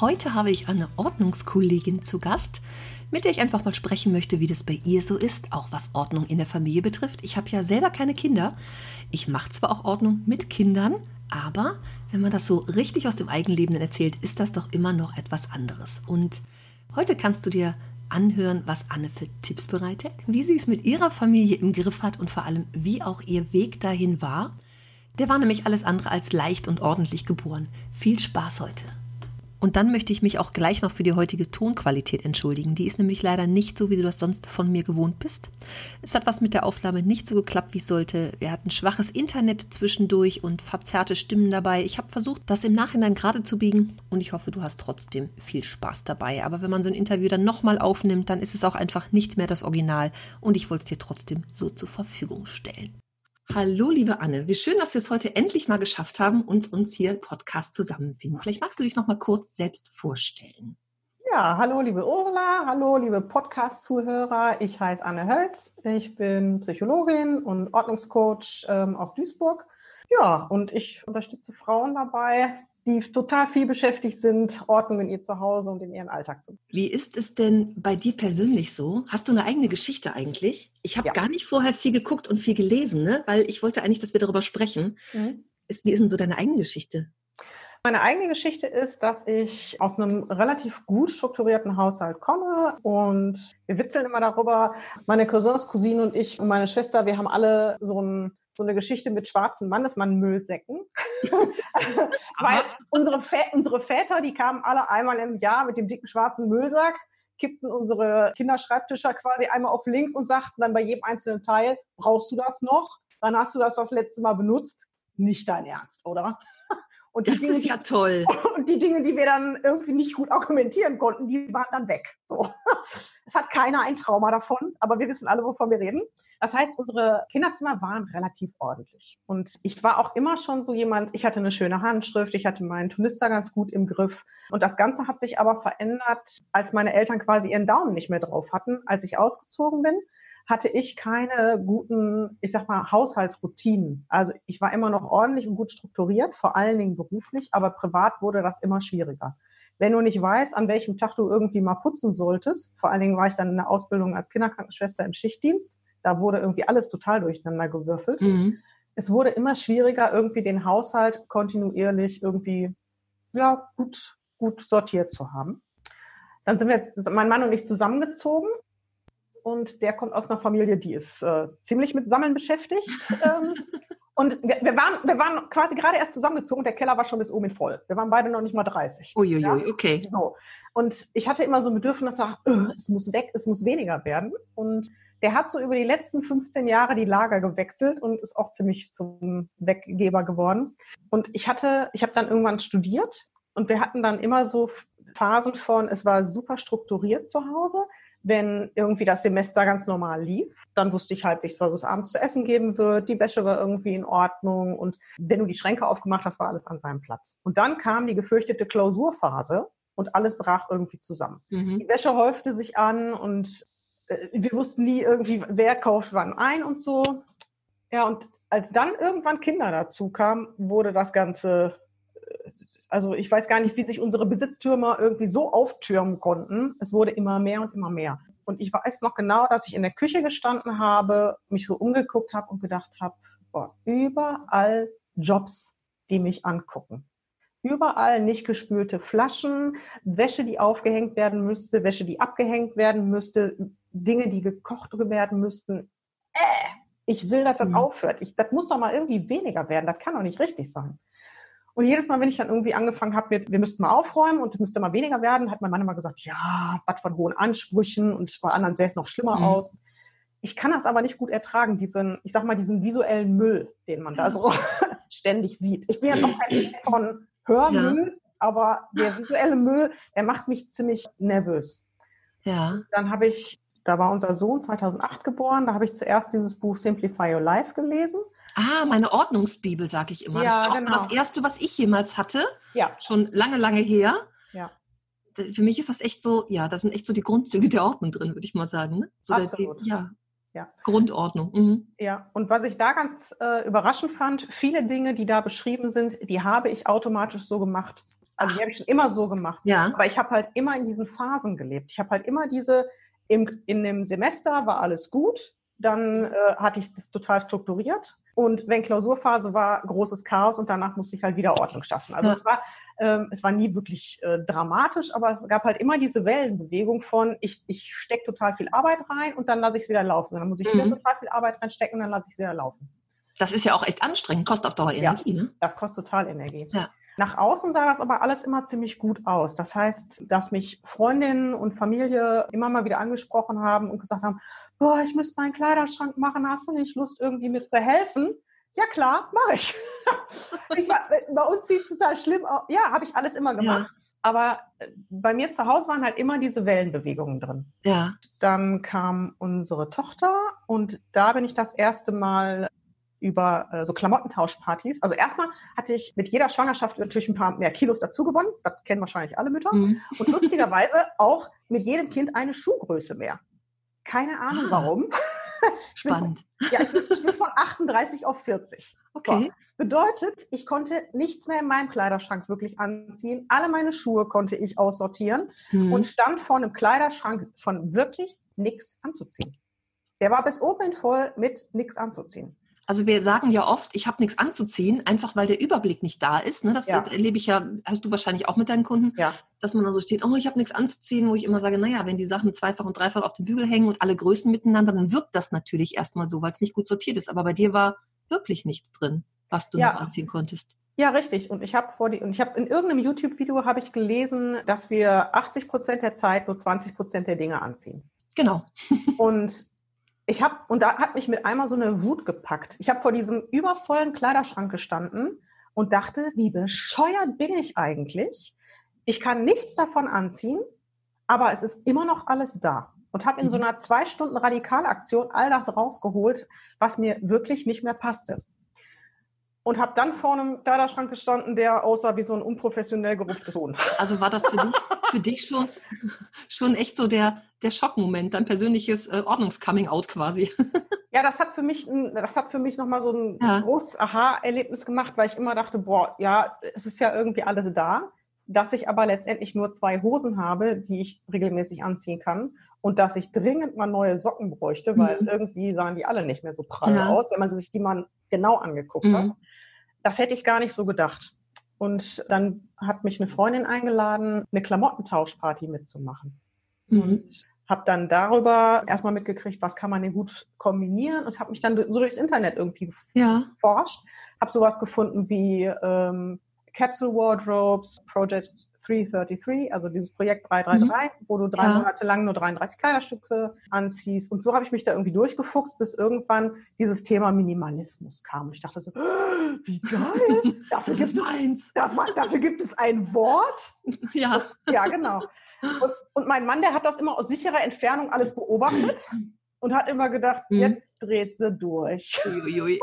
Heute habe ich eine Ordnungskollegin zu Gast, mit der ich einfach mal sprechen möchte, wie das bei ihr so ist, auch was Ordnung in der Familie betrifft. Ich habe ja selber keine Kinder. Ich mache zwar auch Ordnung mit Kindern, aber wenn man das so richtig aus dem Eigenleben erzählt, ist das doch immer noch etwas anderes. Und heute kannst du dir anhören, was Anne für Tipps bereitet, wie sie es mit ihrer Familie im Griff hat und vor allem, wie auch ihr Weg dahin war. Der war nämlich alles andere als leicht und ordentlich geboren. Viel Spaß heute. Und dann möchte ich mich auch gleich noch für die heutige Tonqualität entschuldigen. Die ist nämlich leider nicht so, wie du das sonst von mir gewohnt bist. Es hat was mit der Aufnahme nicht so geklappt, wie es sollte. Wir hatten schwaches Internet zwischendurch und verzerrte Stimmen dabei. Ich habe versucht, das im Nachhinein gerade zu biegen und ich hoffe, du hast trotzdem viel Spaß dabei. Aber wenn man so ein Interview dann nochmal aufnimmt, dann ist es auch einfach nicht mehr das Original und ich wollte es dir trotzdem so zur Verfügung stellen. Hallo, liebe Anne. Wie schön, dass wir es heute endlich mal geschafft haben und uns hier Podcast zusammenfinden. Vielleicht magst du dich noch mal kurz selbst vorstellen. Ja, hallo, liebe Ursula. Hallo, liebe Podcast-Zuhörer. Ich heiße Anne Hölz. Ich bin Psychologin und Ordnungscoach ähm, aus Duisburg. Ja, und ich unterstütze Frauen dabei, die total viel beschäftigt sind, Ordnung in ihr Zuhause und in ihren Alltag zu. Wie ist es denn bei dir persönlich so? Hast du eine eigene Geschichte eigentlich? Ich habe ja. gar nicht vorher viel geguckt und viel gelesen, ne? weil ich wollte eigentlich, dass wir darüber sprechen. Mhm. Ist, wie ist denn so deine eigene Geschichte? Meine eigene Geschichte ist, dass ich aus einem relativ gut strukturierten Haushalt komme und wir witzeln immer darüber. Meine Cousins, Cousine und ich und meine Schwester, wir haben alle so ein so eine Geschichte mit schwarzen Mannesmann-Müllsäcken. Weil unsere, Vä unsere Väter, die kamen alle einmal im Jahr mit dem dicken schwarzen Müllsack, kippten unsere Kinderschreibtischer quasi einmal auf links und sagten dann bei jedem einzelnen Teil, brauchst du das noch? Dann hast du das das letzte Mal benutzt. Nicht dein Ernst, oder? Und das Dinge, ist ja toll. Und die Dinge, die wir dann irgendwie nicht gut argumentieren konnten, die waren dann weg. So. Es hat keiner ein Trauma davon, aber wir wissen alle, wovon wir reden. Das heißt, unsere Kinderzimmer waren relativ ordentlich. Und ich war auch immer schon so jemand, ich hatte eine schöne Handschrift, ich hatte meinen Tunister ganz gut im Griff. Und das Ganze hat sich aber verändert, als meine Eltern quasi ihren Daumen nicht mehr drauf hatten, als ich ausgezogen bin hatte ich keine guten, ich sag mal, Haushaltsroutinen. Also ich war immer noch ordentlich und gut strukturiert, vor allen Dingen beruflich, aber privat wurde das immer schwieriger. Wenn du nicht weißt, an welchem Tag du irgendwie mal putzen solltest, vor allen Dingen war ich dann in der Ausbildung als Kinderkrankenschwester im Schichtdienst, da wurde irgendwie alles total durcheinander gewürfelt. Mhm. Es wurde immer schwieriger, irgendwie den Haushalt kontinuierlich irgendwie, ja, gut, gut sortiert zu haben. Dann sind wir, mein Mann und ich zusammengezogen und der kommt aus einer Familie, die ist äh, ziemlich mit Sammeln beschäftigt. ähm, und wir, wir, waren, wir waren quasi gerade erst zusammengezogen, der Keller war schon bis oben voll. Wir waren beide noch nicht mal 30. Uiuiui, ja? okay. So. Und ich hatte immer so ein Bedürfnis, äh, es muss weg, es muss weniger werden. Und der hat so über die letzten 15 Jahre die Lager gewechselt und ist auch ziemlich zum Weggeber geworden. Und ich hatte, ich habe dann irgendwann studiert und wir hatten dann immer so Phasen von, es war super strukturiert zu Hause. Wenn irgendwie das Semester ganz normal lief, dann wusste ich halbwegs, was es abends zu essen geben wird. Die Wäsche war irgendwie in Ordnung und wenn du die Schränke aufgemacht hast, war alles an seinem Platz. Und dann kam die gefürchtete Klausurphase und alles brach irgendwie zusammen. Mhm. Die Wäsche häufte sich an und äh, wir wussten nie irgendwie, wer kauft wann ein und so. Ja, und als dann irgendwann Kinder dazu kamen, wurde das Ganze, äh, also ich weiß gar nicht, wie sich unsere Besitztürmer irgendwie so auftürmen konnten. Es wurde immer mehr und immer mehr. Und ich weiß noch genau, dass ich in der Küche gestanden habe, mich so umgeguckt habe und gedacht habe, boah, überall Jobs, die mich angucken. Überall nicht gespülte Flaschen, Wäsche, die aufgehängt werden müsste, Wäsche, die abgehängt werden müsste, Dinge, die gekocht werden müssten. Äh, ich will, dass das mhm. aufhört. Ich, das muss doch mal irgendwie weniger werden. Das kann doch nicht richtig sein. Und jedes Mal, wenn ich dann irgendwie angefangen habe mit, wir müssten mal aufräumen und es müsste mal weniger werden, hat mein Mann immer gesagt, ja, was von hohen Ansprüchen und bei anderen sähe es noch schlimmer mhm. aus. Ich kann das aber nicht gut ertragen, diesen, ich sag mal, diesen visuellen Müll, den man da so ständig sieht. Ich bin jetzt auch kein Fan von Hörmüll, ja. aber der visuelle Müll, der macht mich ziemlich nervös. Ja. Dann habe ich, da war unser Sohn 2008 geboren, da habe ich zuerst dieses Buch Simplify Your Life gelesen. Ah, meine Ordnungsbibel, sage ich immer. Ja, das war genau. das erste, was ich jemals hatte. Ja. Schon lange, lange her. Ja. Für mich ist das echt so, ja, da sind echt so die Grundzüge der Ordnung drin, würde ich mal sagen. Ne? So Absolut. Die, ja, ja. Grundordnung. Mhm. Ja, und was ich da ganz äh, überraschend fand, viele Dinge, die da beschrieben sind, die habe ich automatisch so gemacht. Also Ach. die habe ich schon immer so gemacht. Ja. Aber ich habe halt immer in diesen Phasen gelebt. Ich habe halt immer diese, im, in dem Semester war alles gut, dann äh, hatte ich das total strukturiert. Und wenn Klausurphase war, großes Chaos und danach musste ich halt wieder Ordnung schaffen. Also ja. es war, ähm, es war nie wirklich äh, dramatisch, aber es gab halt immer diese Wellenbewegung von, ich, ich stecke total viel Arbeit rein und dann lasse ich es wieder laufen. Und dann muss ich mhm. wieder total viel Arbeit reinstecken und dann lasse ich es wieder laufen. Das ist ja auch echt anstrengend, kostet auf Dauer Energie, ja, ne? Das kostet total Energie. Ja. Nach außen sah das aber alles immer ziemlich gut aus. Das heißt, dass mich Freundinnen und Familie immer mal wieder angesprochen haben und gesagt haben, boah, ich müsste meinen Kleiderschrank machen, hast du nicht Lust, irgendwie mir zu helfen? Ja klar, mache ich. ich war, bei uns sieht es total schlimm aus. Ja, habe ich alles immer gemacht. Ja. Aber äh, bei mir zu Hause waren halt immer diese Wellenbewegungen drin. Ja. Dann kam unsere Tochter und da bin ich das erste Mal über äh, so Klamottentauschpartys. Also erstmal hatte ich mit jeder Schwangerschaft natürlich ein paar mehr Kilos dazu gewonnen. Das kennen wahrscheinlich alle Mütter. Mhm. Und lustigerweise auch mit jedem Kind eine Schuhgröße mehr. Keine Ahnung ah. warum. Spannend. Von, ja, ich bin von 38 auf 40. Okay. So. Bedeutet, ich konnte nichts mehr in meinem Kleiderschrank wirklich anziehen. Alle meine Schuhe konnte ich aussortieren mhm. und stand vor einem Kleiderschrank von wirklich nichts anzuziehen. Der war bis oben voll mit nichts anzuziehen. Also wir sagen ja oft, ich habe nichts anzuziehen, einfach weil der Überblick nicht da ist. Ne? Das ja. erlebe ich ja, hast du wahrscheinlich auch mit deinen Kunden, ja. dass man da so steht, oh, ich habe nichts anzuziehen, wo ich immer sage, naja, wenn die Sachen zweifach und dreifach auf dem Bügel hängen und alle Größen miteinander, dann wirkt das natürlich erstmal so, weil es nicht gut sortiert ist. Aber bei dir war wirklich nichts drin, was du ja. noch anziehen konntest. Ja, richtig. Und ich habe vor die, und ich habe in irgendeinem YouTube-Video habe ich gelesen, dass wir 80 Prozent der Zeit nur 20 Prozent der Dinge anziehen. Genau. und ich habe, und da hat mich mit einmal so eine Wut gepackt. Ich habe vor diesem übervollen Kleiderschrank gestanden und dachte, wie bescheuert bin ich eigentlich? Ich kann nichts davon anziehen, aber es ist immer noch alles da. Und habe in so mhm. einer zwei Stunden Radikalaktion all das rausgeholt, was mir wirklich nicht mehr passte und habe dann vor einem Kleiderschrank gestanden, der aussah wie so ein unprofessionell gerupftes Huhn. Also war das für dich, für dich schon, schon echt so der, der Schockmoment, dein persönliches äh, Ordnungscoming-out quasi? Ja, das hat für mich, das hat für mich nochmal so ein ja. großes Aha-Erlebnis gemacht, weil ich immer dachte, boah, ja, es ist ja irgendwie alles da, dass ich aber letztendlich nur zwei Hosen habe, die ich regelmäßig anziehen kann und dass ich dringend mal neue Socken bräuchte, weil mhm. irgendwie sahen die alle nicht mehr so prall ja. aus, wenn man sich die mal genau angeguckt mhm. hat. Das hätte ich gar nicht so gedacht. Und dann hat mich eine Freundin eingeladen, eine Klamottentauschparty mitzumachen. Mhm. Und habe dann darüber erstmal mitgekriegt, was kann man denn gut kombinieren und habe mich dann so durchs Internet irgendwie ja. geforscht. Habe sowas gefunden wie ähm, Capsule Wardrobes, Project 333, also dieses Projekt 333, mhm. wo du drei ja. Monate lang nur 33 Kleiderstücke anziehst. Und so habe ich mich da irgendwie durchgefuchst, bis irgendwann dieses Thema Minimalismus kam. Und ich dachte so, wie geil! Dafür, gibt es, dafür, dafür gibt es ein Wort. Ja. Ja, genau. Und, und mein Mann, der hat das immer aus sicherer Entfernung alles beobachtet und hat immer gedacht, mhm. jetzt dreht sie durch. Uiuiui.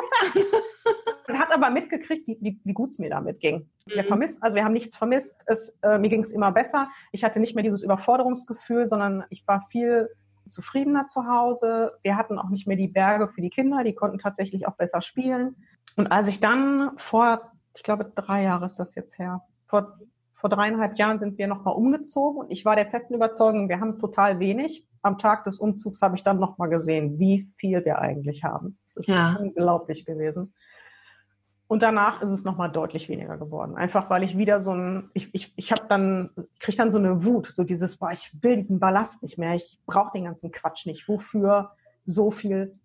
Und hat aber mitgekriegt, wie, wie, wie gut es mir damit ging. Mhm. Wir vermisst, also wir haben nichts vermisst. Es, äh, mir ging es immer besser. Ich hatte nicht mehr dieses Überforderungsgefühl, sondern ich war viel zufriedener zu Hause. Wir hatten auch nicht mehr die Berge für die Kinder, die konnten tatsächlich auch besser spielen. Und als ich dann vor, ich glaube, drei Jahre ist das jetzt her, vor vor dreieinhalb Jahren sind wir nochmal umgezogen und ich war der festen Überzeugung, wir haben total wenig. Am Tag des Umzugs habe ich dann nochmal gesehen, wie viel wir eigentlich haben. Es ist ja. unglaublich gewesen. Und danach ist es nochmal deutlich weniger geworden. Einfach weil ich wieder so ein, ich, ich, ich habe dann, kriege dann so eine Wut, so dieses, boah, ich will diesen Ballast nicht mehr, ich brauche den ganzen Quatsch nicht. Wofür so viel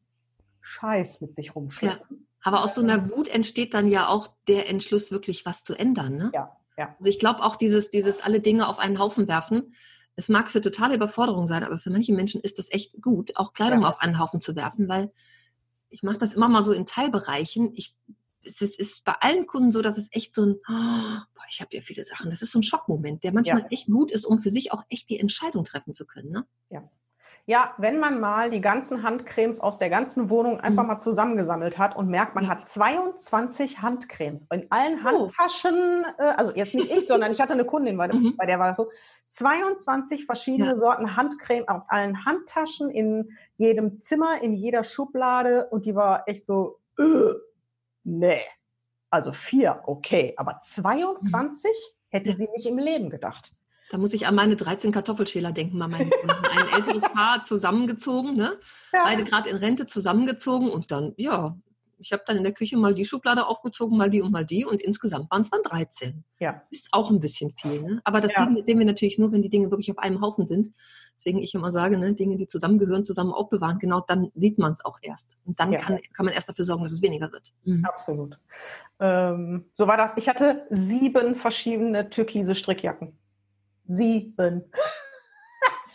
Scheiß mit sich rumschleppen? Ja. Aber aus so einer Wut entsteht dann ja auch der Entschluss, wirklich was zu ändern, ne? Ja, ja. Also ich glaube auch dieses, dieses alle Dinge auf einen Haufen werfen. Es mag für totale Überforderung sein, aber für manche Menschen ist das echt gut, auch Kleidung ja. auf einen Haufen zu werfen, weil ich mache das immer mal so in Teilbereichen. Ich es ist, ist bei allen Kunden so, dass es echt so ein, oh, boah, ich habe ja viele Sachen. Das ist so ein Schockmoment, der manchmal ja. echt gut ist, um für sich auch echt die Entscheidung treffen zu können. Ne? Ja. Ja, wenn man mal die ganzen Handcremes aus der ganzen Wohnung einfach mhm. mal zusammengesammelt hat und merkt, man hat 22 Handcremes in allen oh. Handtaschen, äh, also jetzt nicht ich, sondern ich hatte eine Kundin, bei, mhm. bei der war das so, 22 verschiedene ja. Sorten Handcreme aus allen Handtaschen in jedem Zimmer, in jeder Schublade und die war echt so, äh, nee, also vier, okay, aber 22 mhm. hätte sie nicht im Leben gedacht. Da muss ich an meine 13 Kartoffelschäler denken, mal meinen Kunden. Ein älteres Paar zusammengezogen, ne? Ja. Beide gerade in Rente zusammengezogen und dann, ja, ich habe dann in der Küche mal die Schublade aufgezogen, mal die und mal die und insgesamt waren es dann 13. Ja. Ist auch ein bisschen viel, ne? Aber das ja. sehen, sehen, wir natürlich nur, wenn die Dinge wirklich auf einem Haufen sind. Deswegen ich immer sage, ne, Dinge, die zusammengehören, zusammen aufbewahren, genau dann sieht man es auch erst. Und dann ja. kann, kann man erst dafür sorgen, dass es weniger wird. Mhm. Absolut. Ähm, so war das. Ich hatte sieben verschiedene türkise Strickjacken sieben.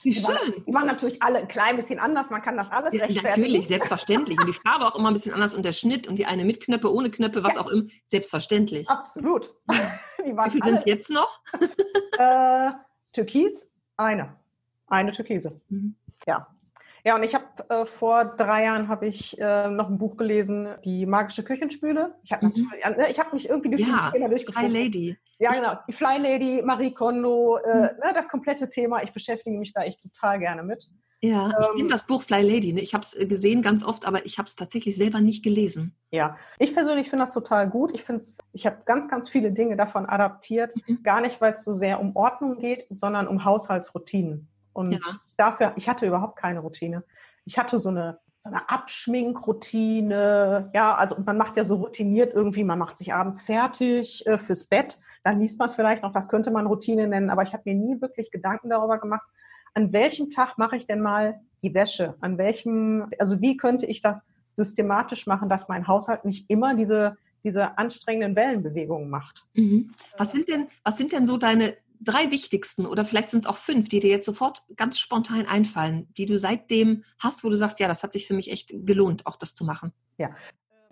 Wie schön. Die waren, die waren, natürlich alle ein klein bisschen anders, man kann das alles ja. Natürlich, selbstverständlich. Und die Farbe auch immer ein bisschen anders und der Schnitt und die eine mit Knöpfe, ohne Knöpfe, was ja. auch immer, selbstverständlich. Absolut. Die waren Wie viel sind es jetzt noch? äh, Türkis, eine. Eine Türkise. Mhm. Ja. Ja, und ich habe äh, vor drei Jahren habe ich äh, noch ein Buch gelesen, die magische Küchenspüle. Ich habe mhm. Ne, ich habe mich irgendwie durch ja, die Thema durchgefunden. Fly Lady. Ja, genau. Die Fly Lady, Marie Kondo, äh, mhm. ne, das komplette Thema. Ich beschäftige mich da echt total gerne mit. Ja, ich ähm, kenne das Buch Fly Lady. Ne? Ich habe es äh, gesehen ganz oft, aber ich habe es tatsächlich selber nicht gelesen. Ja, ich persönlich finde das total gut. Ich finde ich habe ganz, ganz viele Dinge davon adaptiert. Mhm. Gar nicht, weil es so sehr um Ordnung geht, sondern um Haushaltsroutinen. Und ja. dafür, ich hatte überhaupt keine Routine. Ich hatte so eine, so eine Abschminkroutine. Ja, also man macht ja so routiniert irgendwie, man macht sich abends fertig äh, fürs Bett. Dann liest man vielleicht noch, das könnte man Routine nennen, aber ich habe mir nie wirklich Gedanken darüber gemacht, an welchem Tag mache ich denn mal die Wäsche? An welchem, also wie könnte ich das systematisch machen, dass mein Haushalt nicht immer diese diese anstrengenden Wellenbewegungen macht. Mhm. Was sind denn, was sind denn so deine drei wichtigsten oder vielleicht sind es auch fünf, die dir jetzt sofort ganz spontan einfallen, die du seitdem hast, wo du sagst, ja, das hat sich für mich echt gelohnt, auch das zu machen? Ja.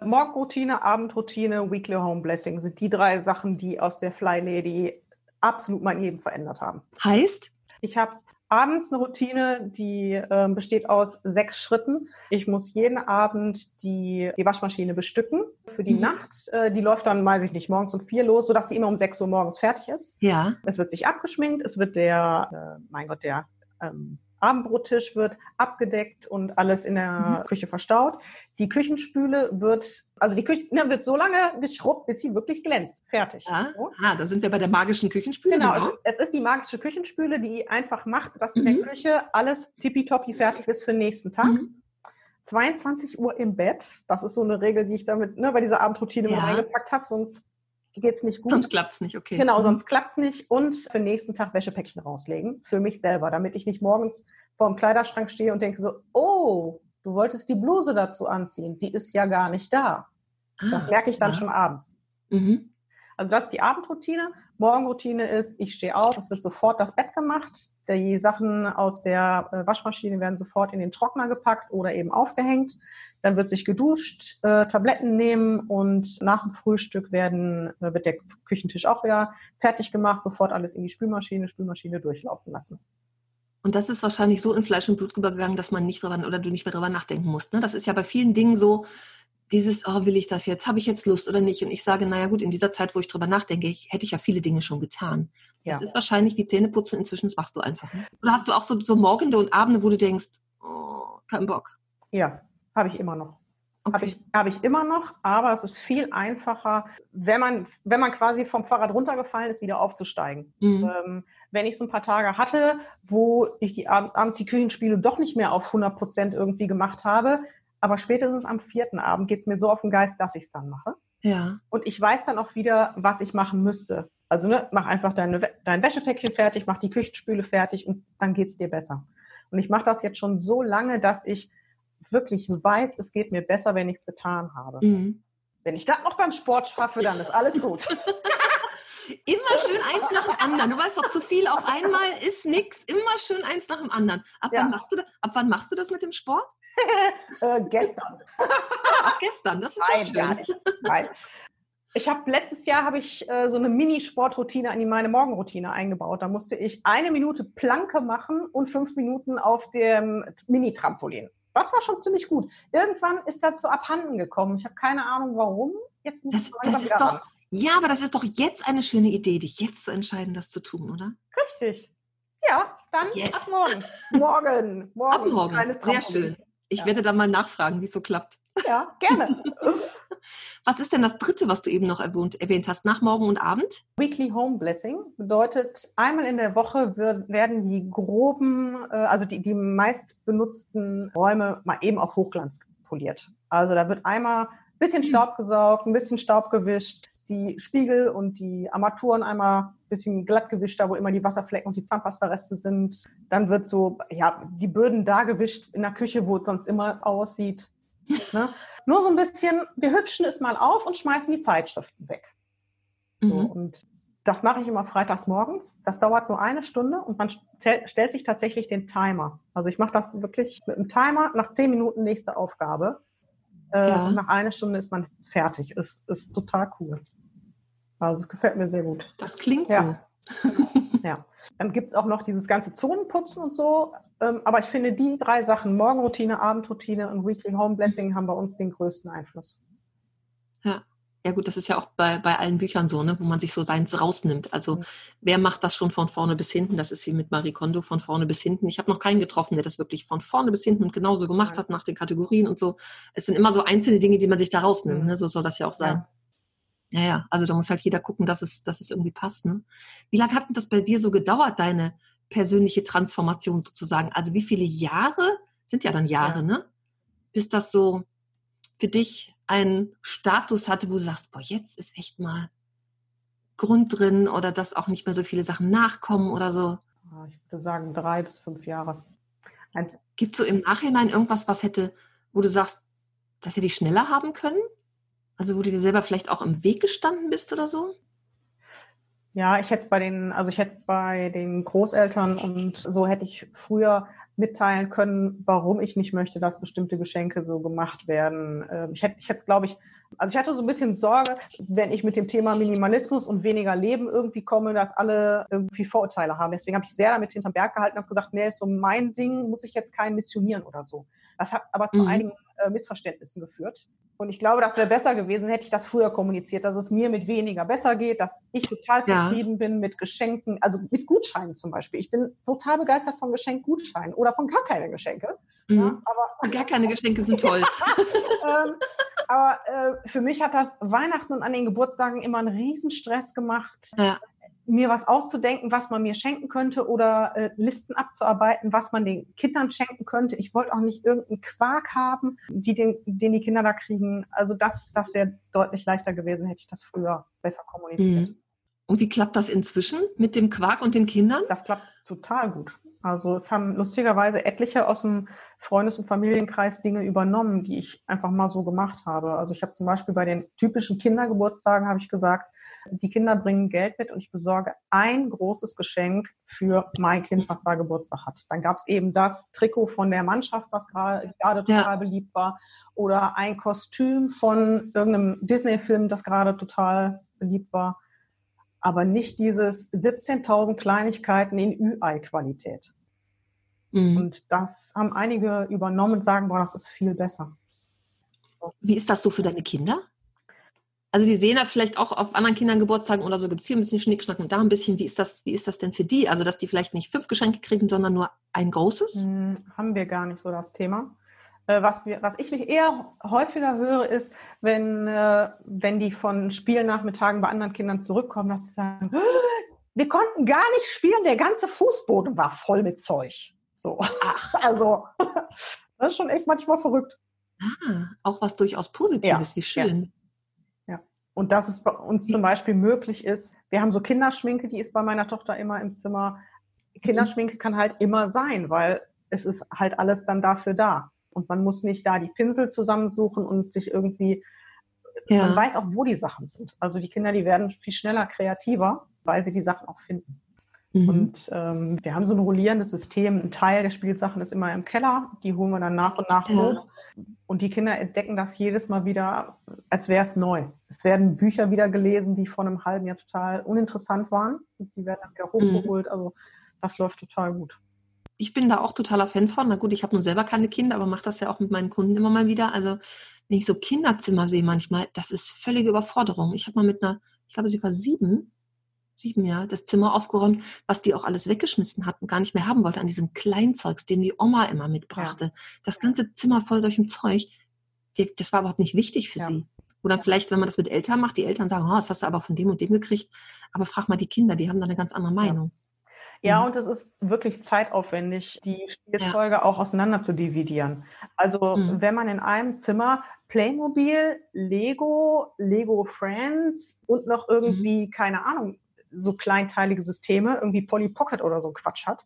Morgenroutine, Abendroutine, Weekly Home Blessing sind die drei Sachen, die aus der Fly Lady absolut mein Leben verändert haben. Heißt? Ich habe abends eine Routine, die äh, besteht aus sechs Schritten. Ich muss jeden Abend die, die Waschmaschine bestücken für die mhm. Nacht. Äh, die läuft dann, weiß ich nicht, morgens um vier los, sodass sie immer um sechs Uhr morgens fertig ist. Ja. Es wird sich abgeschminkt, es wird der, äh, mein Gott, der ähm, Abendbrottisch wird abgedeckt und alles in der mhm. Küche verstaut. Die Küchenspüle wird, also die Küche ne, wird so lange geschrubbt, bis sie wirklich glänzt. Fertig. Ah, so. ah da sind wir bei der magischen Küchenspüle. Genau, genau. Es, es, ist die magische Küchenspüle, die einfach macht, dass mhm. in der mhm. Küche alles tippitoppi fertig ist für den nächsten Tag. Mhm. 22 Uhr im Bett. Das ist so eine Regel, die ich damit ne, bei dieser Abendroutine ja. mit reingepackt habe, sonst geht's nicht gut. Sonst klappt's nicht, okay. Genau, mhm. sonst klappt's nicht. Und für den nächsten Tag Wäschepäckchen rauslegen. Für mich selber, damit ich nicht morgens vor dem Kleiderschrank stehe und denke so, oh, du wolltest die Bluse dazu anziehen. Die ist ja gar nicht da. Ah, das merke ich dann ja. schon abends. Mhm. Also das ist die Abendroutine. Morgenroutine ist, ich stehe auf, es wird sofort das Bett gemacht. Die Sachen aus der äh, Waschmaschine werden sofort in den Trockner gepackt oder eben aufgehängt. Dann wird sich geduscht, äh, Tabletten nehmen und nach dem Frühstück werden, äh, wird der Küchentisch auch wieder fertig gemacht, sofort alles in die Spülmaschine, Spülmaschine durchlaufen lassen. Und das ist wahrscheinlich so in Fleisch und Blut übergegangen, dass man nicht drüber oder du nicht mehr drüber nachdenken musst. Ne? Das ist ja bei vielen Dingen so, dieses, oh, will ich das jetzt? Habe ich jetzt Lust oder nicht? Und ich sage, naja gut, in dieser Zeit, wo ich drüber nachdenke, hätte ich ja viele Dinge schon getan. Ja. Das ist wahrscheinlich wie Zähneputzen inzwischen, das machst du einfach. Ne? Oder hast du auch so, so Morgende und Abende, wo du denkst, oh, kein Bock? Ja, habe ich immer noch. Okay. Habe ich, hab ich immer noch, aber es ist viel einfacher, wenn man, wenn man quasi vom Fahrrad runtergefallen ist, wieder aufzusteigen. Mhm. Ähm, wenn ich so ein paar Tage hatte, wo ich die abends die Küchenspiele doch nicht mehr auf 100 Prozent irgendwie gemacht habe, aber spätestens am vierten Abend geht's mir so auf den Geist, dass ich es dann mache. Ja. Und ich weiß dann auch wieder, was ich machen müsste. Also ne, mach einfach deine, dein Wäschepäckchen fertig, mach die Küchenspüle fertig und dann geht's dir besser. Und ich mache das jetzt schon so lange, dass ich wirklich weiß, es geht mir besser, wenn ich es getan habe. Mhm. Wenn ich das noch beim Sport schaffe, dann ist alles gut. Immer schön eins nach dem anderen. Du weißt doch, zu viel auf einmal ist nichts. Immer schön eins nach dem anderen. Ab, ja. wann machst du das, ab wann machst du das mit dem Sport? äh, gestern. Ach, gestern, das ist Nein, schön. Gar nicht. Nein. Ich habe letztes Jahr habe ich äh, so eine Mini-Sportroutine in meine Morgenroutine eingebaut. Da musste ich eine Minute Planke machen und fünf Minuten auf dem Mini-Trampolin. Das war schon ziemlich gut. Irgendwann ist dazu abhanden gekommen. Ich habe keine Ahnung, warum. Jetzt muss das, das ist doch, ja, aber das ist doch jetzt eine schöne Idee, dich jetzt zu entscheiden, das zu tun, oder? Richtig. Ja, dann yes. ab morgen. Morgen. morgen. Ab morgen. Sehr schön. Ich ja. werde dann mal nachfragen, wie es so klappt. Ja, gerne. was ist denn das dritte, was du eben noch erwähnt, erwähnt hast, nach Morgen und Abend? Weekly Home Blessing bedeutet, einmal in der Woche wird, werden die groben, äh, also die, die meist benutzten Räume mal eben auf Hochglanz poliert. Also da wird einmal ein bisschen Staub gesaugt, ein bisschen Staub gewischt, die Spiegel und die Armaturen einmal ein bisschen glatt gewischt, da wo immer die Wasserflecken und die Zahnpastareste sind. Dann wird so, ja, die Böden da gewischt in der Küche, wo es sonst immer aussieht. Ne? Nur so ein bisschen, wir hübschen es mal auf und schmeißen die Zeitschriften weg. Mhm. So, und das mache ich immer freitags morgens. Das dauert nur eine Stunde und man stellt sich tatsächlich den Timer. Also ich mache das wirklich mit einem Timer, nach zehn Minuten nächste Aufgabe. Äh, ja. Und nach einer Stunde ist man fertig. Ist, ist total cool. Also es gefällt mir sehr gut. Das klingt ja. so. ja. Dann gibt es auch noch dieses ganze Zonenputzen und so. Ähm, aber ich finde, die drei Sachen, Morgenroutine, Abendroutine und Weekly Home Blessing, haben bei uns den größten Einfluss. Ja. Ja gut, das ist ja auch bei, bei allen Büchern so, ne, wo man sich so seins rausnimmt. Also mhm. wer macht das schon von vorne bis hinten? Das ist wie mit Marie Kondo von vorne bis hinten. Ich habe noch keinen getroffen, der das wirklich von vorne bis hinten und genauso gemacht ja. hat nach den Kategorien und so. Es sind immer so einzelne Dinge, die man sich da rausnimmt. Mhm. Ne? So soll das ja auch sein. Ja. Ja, ja, also da muss halt jeder gucken, dass es, dass es irgendwie passt. Ne? Wie lange hat denn das bei dir so gedauert, deine persönliche Transformation sozusagen? Also wie viele Jahre, sind ja dann Jahre, ja. ne? Bis das so für dich einen Status hatte, wo du sagst, boah, jetzt ist echt mal Grund drin oder dass auch nicht mehr so viele Sachen nachkommen oder so? Ich würde sagen drei bis fünf Jahre. Gibt es so im Nachhinein irgendwas, was hätte, wo du sagst, dass ihr die schneller haben können? Also wo du dir selber vielleicht auch im Weg gestanden bist oder so? Ja, ich hätte bei den, also ich hätte bei den Großeltern und so hätte ich früher mitteilen können, warum ich nicht möchte, dass bestimmte Geschenke so gemacht werden. Ähm, ich hätte, ich hätte, glaube ich, also ich hatte so ein bisschen Sorge, wenn ich mit dem Thema Minimalismus und weniger Leben irgendwie komme, dass alle irgendwie Vorurteile haben. Deswegen habe ich sehr damit hinterm Berg gehalten und gesagt, nee, ist so mein Ding, muss ich jetzt keinen missionieren oder so. Das hat aber zu mhm. einigen äh, Missverständnissen geführt. Und ich glaube, das wäre besser gewesen, hätte ich das früher kommuniziert, dass es mir mit weniger besser geht, dass ich total zufrieden ja. bin mit Geschenken, also mit Gutscheinen zum Beispiel. Ich bin total begeistert von Geschenkgutscheinen oder von gar keine Geschenke. Mhm. Ja, aber gar keine Geschenke sind toll. ähm, aber äh, für mich hat das Weihnachten und an den Geburtstagen immer einen Riesenstress gemacht. Ja mir was auszudenken, was man mir schenken könnte oder äh, Listen abzuarbeiten, was man den Kindern schenken könnte. Ich wollte auch nicht irgendeinen Quark haben, die den, den die Kinder da kriegen. Also das, das wäre deutlich leichter gewesen, hätte ich das früher besser kommuniziert. Mhm. Und wie klappt das inzwischen mit dem Quark und den Kindern? Das klappt total gut. Also es haben lustigerweise etliche aus dem Freundes- und Familienkreis Dinge übernommen, die ich einfach mal so gemacht habe. Also ich habe zum Beispiel bei den typischen Kindergeburtstagen habe ich gesagt, die Kinder bringen Geld mit und ich besorge ein großes Geschenk für mein Kind, was da Geburtstag hat. Dann gab es eben das Trikot von der Mannschaft, was gerade, total ja. beliebt war, oder ein Kostüm von irgendeinem Disney-Film, das gerade total beliebt war. Aber nicht dieses 17.000 Kleinigkeiten in Ü-Ei-Qualität. Mhm. Und das haben einige übernommen und sagen, boah, das ist viel besser. Wie ist das so für deine Kinder? Also die sehen da vielleicht auch auf anderen Kindern Geburtstagen oder so, gibt es hier ein bisschen Schnickschnack und da ein bisschen. Wie ist das, wie ist das denn für die? Also, dass die vielleicht nicht fünf Geschenke kriegen, sondern nur ein großes? Hm, haben wir gar nicht so das Thema. Äh, was, wir, was ich eher häufiger höre, ist, wenn, äh, wenn die von Spielnachmittagen bei anderen Kindern zurückkommen, dass sie sagen, wir konnten gar nicht spielen, der ganze Fußboden war voll mit Zeug. So. Ach. Also, das ist schon echt manchmal verrückt. Ah, auch was durchaus Positives, ja. wie schön. Ja. Und dass es bei uns zum Beispiel möglich ist, wir haben so Kinderschminke, die ist bei meiner Tochter immer im Zimmer. Kinderschminke kann halt immer sein, weil es ist halt alles dann dafür da. Und man muss nicht da die Pinsel zusammensuchen und sich irgendwie, ja. man weiß auch, wo die Sachen sind. Also die Kinder, die werden viel schneller kreativer, weil sie die Sachen auch finden. Mhm. Und ähm, wir haben so ein rollierendes System. Ein Teil der Spielsachen ist immer im Keller. Die holen wir dann nach und nach ja. hoch. Und die Kinder entdecken das jedes Mal wieder, als wäre es neu. Es werden Bücher wieder gelesen, die vor einem halben Jahr total uninteressant waren. Und die werden dann wieder mhm. hochgeholt. Mhm. Also das läuft total gut. Ich bin da auch totaler Fan von. Na gut, ich habe nun selber keine Kinder, aber mache das ja auch mit meinen Kunden immer mal wieder. Also wenn ich so Kinderzimmer sehe manchmal, das ist völlige Überforderung. Ich habe mal mit einer, ich glaube, sie war sieben, sieben Jahre, das Zimmer aufgeräumt, was die auch alles weggeschmissen hat und gar nicht mehr haben wollte an diesem Kleinzeugs, den die Oma immer mitbrachte. Ja. Das ganze Zimmer voll solchem Zeug, das war überhaupt nicht wichtig für ja. sie. Oder vielleicht, wenn man das mit Eltern macht, die Eltern sagen, oh, das hast du aber von dem und dem gekriegt. Aber frag mal die Kinder, die haben da eine ganz andere Meinung. Ja, mhm. und es ist wirklich zeitaufwendig, die Spielzeuge ja. auch auseinander zu dividieren. Also mhm. wenn man in einem Zimmer Playmobil, Lego, Lego Friends und noch irgendwie, mhm. keine Ahnung, so kleinteilige Systeme, irgendwie Polly Pocket oder so Quatsch hat.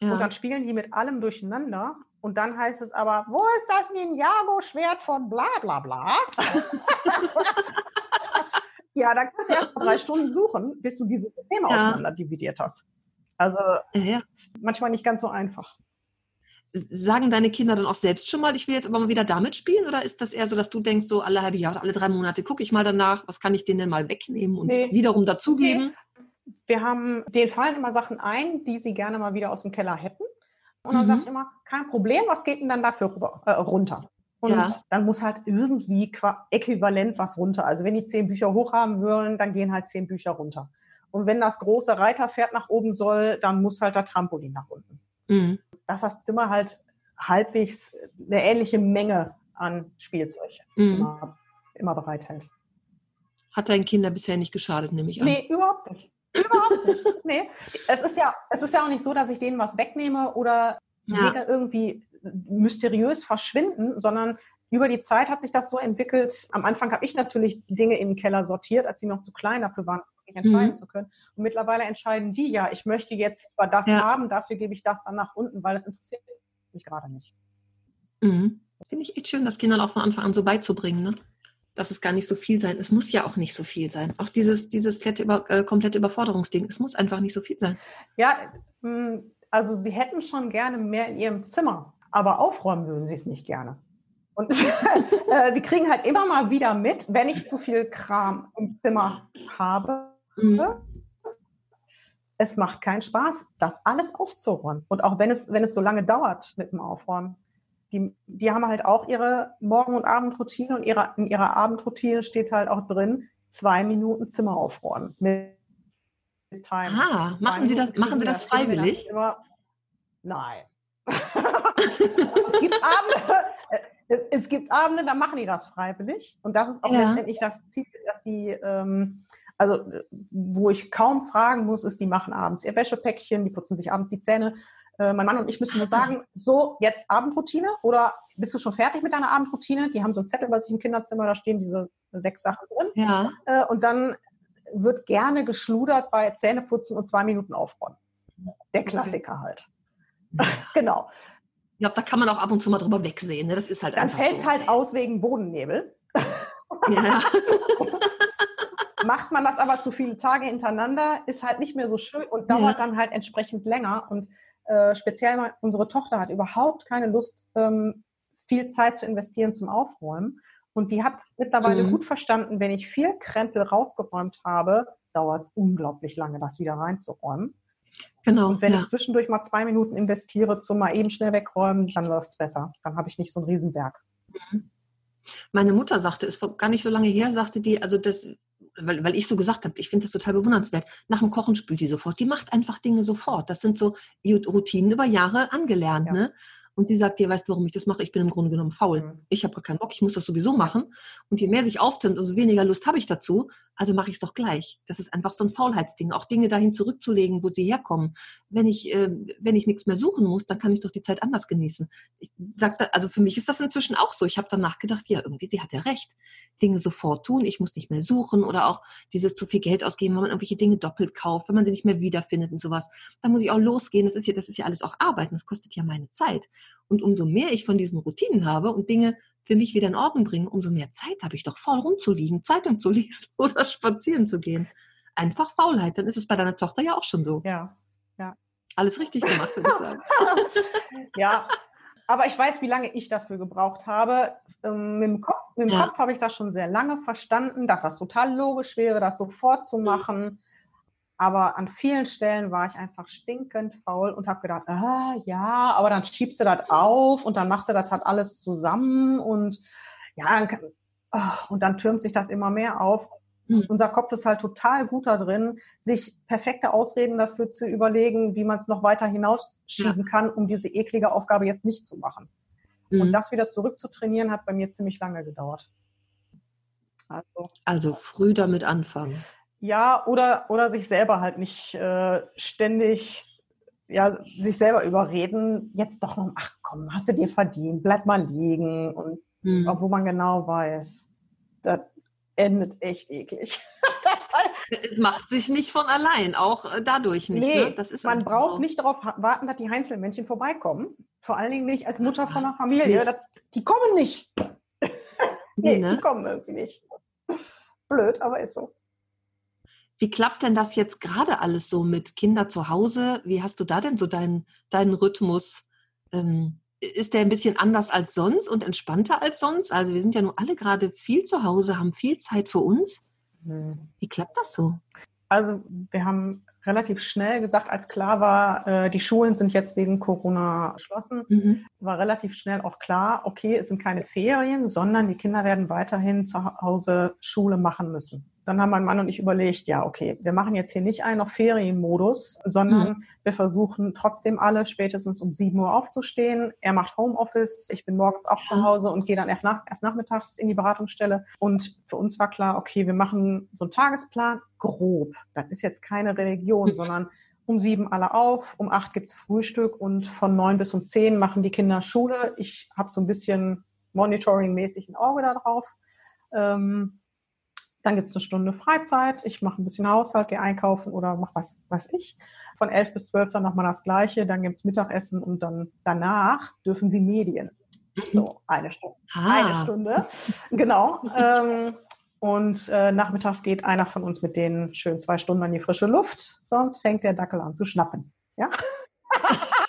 Ja. Und dann spielen die mit allem durcheinander. Und dann heißt es aber, wo ist das Ninjago-Schwert von bla bla bla? ja, dann kannst du erst mal drei Stunden suchen, bis du diese Systeme ja. auseinander dividiert hast. Also ja. manchmal nicht ganz so einfach. Sagen deine Kinder dann auch selbst schon mal, ich will jetzt aber mal wieder damit spielen? Oder ist das eher so, dass du denkst, so alle halbe Jahr, alle drei Monate gucke ich mal danach, was kann ich denen denn mal wegnehmen und nee. wiederum dazugeben? Nee. Wir haben, denen fallen immer Sachen ein, die sie gerne mal wieder aus dem Keller hätten. Und dann mhm. sage ich immer, kein Problem, was geht denn dann dafür rüber, äh, runter? Und ja. dann muss halt irgendwie äquivalent was runter. Also wenn die zehn Bücher hochhaben wollen, dann gehen halt zehn Bücher runter. Und wenn das große Reiterpferd nach oben soll, dann muss halt der Trampolin nach unten. Mhm. Dass das Zimmer halt halbwegs eine ähnliche Menge an Spielzeug mhm. immer, immer bereithält. Hat deinen Kindern bisher nicht geschadet, nehme ich an. Nee, überhaupt nicht. Überhaupt nicht. Nee. Es ist ja, es ist ja auch nicht so, dass ich denen was wegnehme oder ja. Dinge irgendwie mysteriös verschwinden, sondern über die Zeit hat sich das so entwickelt. Am Anfang habe ich natürlich Dinge im Keller sortiert, als sie noch zu klein dafür waren, entscheiden mhm. zu können. Und mittlerweile entscheiden die ja, ich möchte jetzt über das ja. haben, dafür gebe ich das dann nach unten, weil das interessiert mich gerade nicht. Mhm. Finde ich echt schön, das Kindern auch von Anfang an so beizubringen, ne? dass es gar nicht so viel sein. Es muss ja auch nicht so viel sein. Auch dieses, dieses über, äh, komplette Überforderungsding, es muss einfach nicht so viel sein. Ja, hm, also sie hätten schon gerne mehr in ihrem Zimmer, aber aufräumen würden sie es nicht gerne. Und äh, sie kriegen halt immer mal wieder mit, wenn ich zu viel Kram im Zimmer habe. Mhm. Es macht keinen Spaß, das alles aufzuräumen. Und auch wenn es, wenn es so lange dauert mit dem Aufräumen. Die, die haben halt auch ihre Morgen- und Abendroutine und ihre, in ihrer Abendroutine steht halt auch drin, zwei Minuten Zimmer aufräumen. Mit Time. Ah, machen Sie das, machen Sie das freiwillig? Immer, nein. es gibt Abende, es, es, gibt Abende, da machen die das freiwillig. Und das ist auch ja. letztendlich das Ziel, dass die, ähm, also wo ich kaum fragen muss, ist, die machen abends ihr Wäschepäckchen, die putzen sich abends die Zähne. Äh, mein Mann und ich müssen nur sagen, so, jetzt Abendroutine oder bist du schon fertig mit deiner Abendroutine? Die haben so einen Zettel bei sich im Kinderzimmer, da stehen diese sechs Sachen drin. Ja. Äh, und dann wird gerne geschludert bei Zähneputzen und zwei Minuten aufräumen. Der Klassiker halt. genau. Ich glaube, da kann man auch ab und zu mal drüber wegsehen. Ne? Das ist halt Dann einfach fällt es so. halt aus wegen Bodennebel. Ja. Macht man das aber zu viele Tage hintereinander, ist halt nicht mehr so schön und dauert ja. dann halt entsprechend länger. Und äh, speziell unsere Tochter hat überhaupt keine Lust, ähm, viel Zeit zu investieren zum Aufräumen. Und die hat mittlerweile mhm. gut verstanden, wenn ich viel Krempel rausgeräumt habe, dauert es unglaublich lange, das wieder reinzuräumen. Genau. Und wenn ja. ich zwischendurch mal zwei Minuten investiere zum mal eben schnell wegräumen, dann läuft es besser. Dann habe ich nicht so ein Riesenberg. Mhm. Meine Mutter sagte, es war gar nicht so lange her, sagte die, also das, weil, weil ich so gesagt habe, ich finde das total bewundernswert. Nach dem Kochen spült die sofort. Die macht einfach Dinge sofort. Das sind so Routinen über Jahre angelernt. Ja. Ne? Und sie sagt dir, weißt du, warum ich das mache? Ich bin im Grunde genommen faul. Mhm. Ich habe gar keinen Bock, ich muss das sowieso machen. Und je mehr sich auftimmt, umso weniger Lust habe ich dazu. Also mache ich es doch gleich. Das ist einfach so ein Faulheitsding. Auch Dinge dahin zurückzulegen, wo sie herkommen. Wenn ich, äh, wenn ich nichts mehr suchen muss, dann kann ich doch die Zeit anders genießen. Ich sag da, also für mich ist das inzwischen auch so. Ich habe danach gedacht, ja, irgendwie, sie hat ja recht. Dinge sofort tun, ich muss nicht mehr suchen oder auch dieses zu viel Geld ausgeben, wenn man irgendwelche Dinge doppelt kauft, wenn man sie nicht mehr wiederfindet und sowas. Da muss ich auch losgehen. Das ist ja, das ist ja alles auch Arbeiten. Das kostet ja meine Zeit. Und umso mehr ich von diesen Routinen habe und Dinge für mich wieder in Ordnung bringen, umso mehr Zeit habe ich doch voll rumzuliegen, Zeitung zu lesen oder spazieren zu gehen. einfach Faulheit. Dann ist es bei deiner Tochter ja auch schon so. Ja, ja. Alles richtig gemacht, würde ich sagen. ja, aber ich weiß, wie lange ich dafür gebraucht habe. Ähm, mit dem Kopf, mit dem Ja. Kopf habe ich das schon sehr lange verstanden, dass das total logisch wäre, das sofort zu machen. Aber an vielen Stellen war ich einfach stinkend faul und habe gedacht, ah, ja, aber dann schiebst du das auf und dann machst du das halt alles zusammen und ja, dann ah, und dann türmt sich das immer mehr auf. Hm. Unser Kopf ist halt total gut da drin, sich perfekte Ausreden dafür zu überlegen, wie man es noch weiter hinausschieben kann, um diese eklige Aufgabe jetzt nicht zu machen. Und Mhm. das wieder zurückzutrainieren, hat bei mir ziemlich lange gedauert. Also, Also früh damit anfangen. Ja, oder, oder sich selber halt nicht äh, ständig, ja, sich selber überreden, jetzt doch noch, ach komm, hast du dir verdient, bleib mal liegen. Und Mhm. obwohl man genau weiß, das endet echt eklig. Äh, Macht sich nicht von allein, auch äh, dadurch nicht. nee, ne? das ist man einfach braucht so. nicht darauf warten, dass die Heinzelmännchen vorbeikommen. Vor allen Dingen nicht als Mutter von einer Familie. Das, die kommen nicht. Nee, Nee, ne? die kommen irgendwie nicht. Blöd, aber ist so. Wie klappt denn das jetzt gerade alles so mit Kinder zu Hause? Wie hast du da denn so deinen, deinen Rhythmus? Ähm, ist der ein bisschen anders als sonst und entspannter als sonst? Also wir sind ja nun alle gerade viel zu Hause, haben viel Zeit für uns. Wie klappt das so? Also wir haben relativ schnell gesagt, als klar war, äh, die Schulen sind jetzt wegen Corona geschlossen, Mhm. war relativ schnell auch klar, okay, es sind keine Ferien, sondern die Kinder werden weiterhin zu Hause Schule machen müssen. Dann haben mein Mann und ich überlegt, ja, okay, wir machen jetzt hier nicht einen auf Ferienmodus, sondern wir versuchen trotzdem alle spätestens um 7 Uhr aufzustehen. Er macht Homeoffice, ich bin morgens auch zu Ja. Hause und gehe dann erst, nach, erst nachmittags in die Beratungsstelle. Und für uns war klar, okay, wir machen so einen Tagesplan grob. Das ist jetzt keine Religion, Mhm. sondern um sieben alle auf, um acht gibt's Frühstück und von neun bis um zehn machen die Kinder Schule. Ich habe so ein bisschen monitoring-mäßig ein Auge da drauf. Ähm, dann gibt's eine Stunde Freizeit. Ich mache ein bisschen Haushalt, gehe einkaufen oder mach was weiß ich. Von elf bis zwölf dann nochmal das Gleiche. Dann gibt's Mittagessen und dann danach dürfen sie Medien. So, eine Stunde. Eine Ah, Stunde. Genau. ähm, und äh, nachmittags geht einer von uns mit denen schön zwei Stunden an die frische Luft, sonst fängt der Dackel an zu schnappen. Ja?